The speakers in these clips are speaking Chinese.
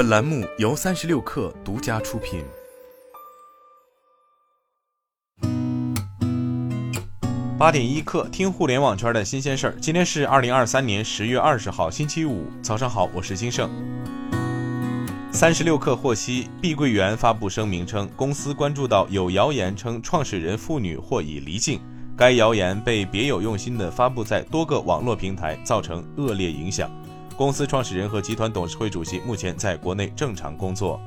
本栏目由三十六氪独家出品。八点一刻，听互联网圈的新鲜事儿。今天是二零二三年十月二十号，星期五，早上好，我是金盛。三十六氪获悉，碧桂园发布声明称，公司关注到有谣言称创始人父女或已离境，该谣言被别有用心的发布在多个网络平台，造成恶劣影响。公司创始人和集团董事会主席目前在国内正常工作。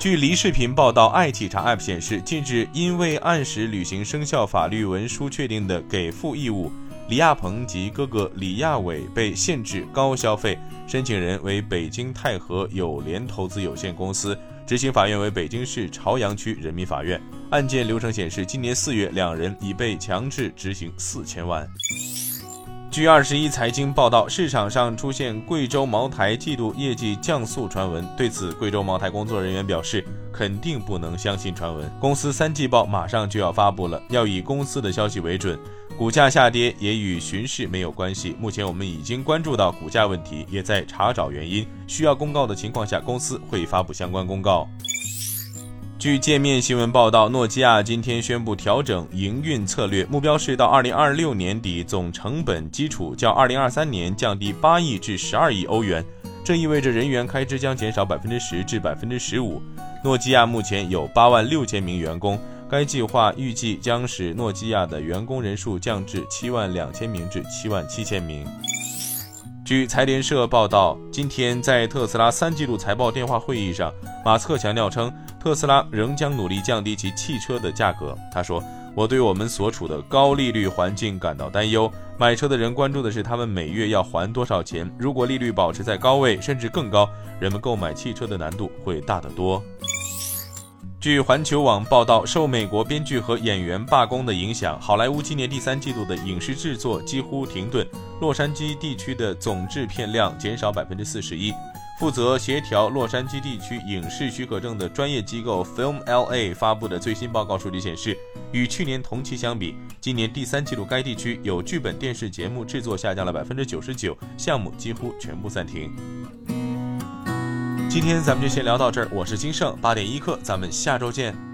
据梨视频报道，爱企查 App 显示，近日因未按时履行生效法律文书确定的给付义务，李亚鹏及哥哥李亚伟被限制高消费。申请人为北京泰和友联投资有限公司，执行法院为北京市朝阳区人民法院。案件流程显示，今年四月，两人已被强制执行四千万。据二十一财经报道，市场上出现贵州茅台季度业绩降速传闻。对此，贵州茅台工作人员表示，肯定不能相信传闻。公司三季报马上就要发布了，要以公司的消息为准。股价下跌也与巡视没有关系。目前我们已经关注到股价问题，也在查找原因。需要公告的情况下，公司会发布相关公告。据界面新闻报道，诺基亚今天宣布调整营运策略，目标是到二零二六年底总成本基础较二零二三年降低八亿至十二亿欧元，这意味着人员开支将减少百分之十至百分之十五。诺基亚目前有八万六千名员工，该计划预计将使诺基亚的员工人数降至七万两千名至七万七千名。据财联社报道，今天在特斯拉三季度财报电话会议上，马斯克强调称。特斯拉仍将努力降低其汽车的价格。他说：“我对我们所处的高利率环境感到担忧。买车的人关注的是他们每月要还多少钱。如果利率保持在高位，甚至更高，人们购买汽车的难度会大得多。”据环球网报道，受美国编剧和演员罢工的影响，好莱坞今年第三季度的影视制作几乎停顿，洛杉矶地区的总制片量减少百分之四十一。负责协调洛杉矶地区影视许可证的专业机构 Film LA 发布的最新报告数据显示，与去年同期相比，今年第三季度该地区有剧本电视节目制作下降了百分之九十九，项目几乎全部暂停。今天咱们就先聊到这儿，我是金盛八点一刻，咱们下周见。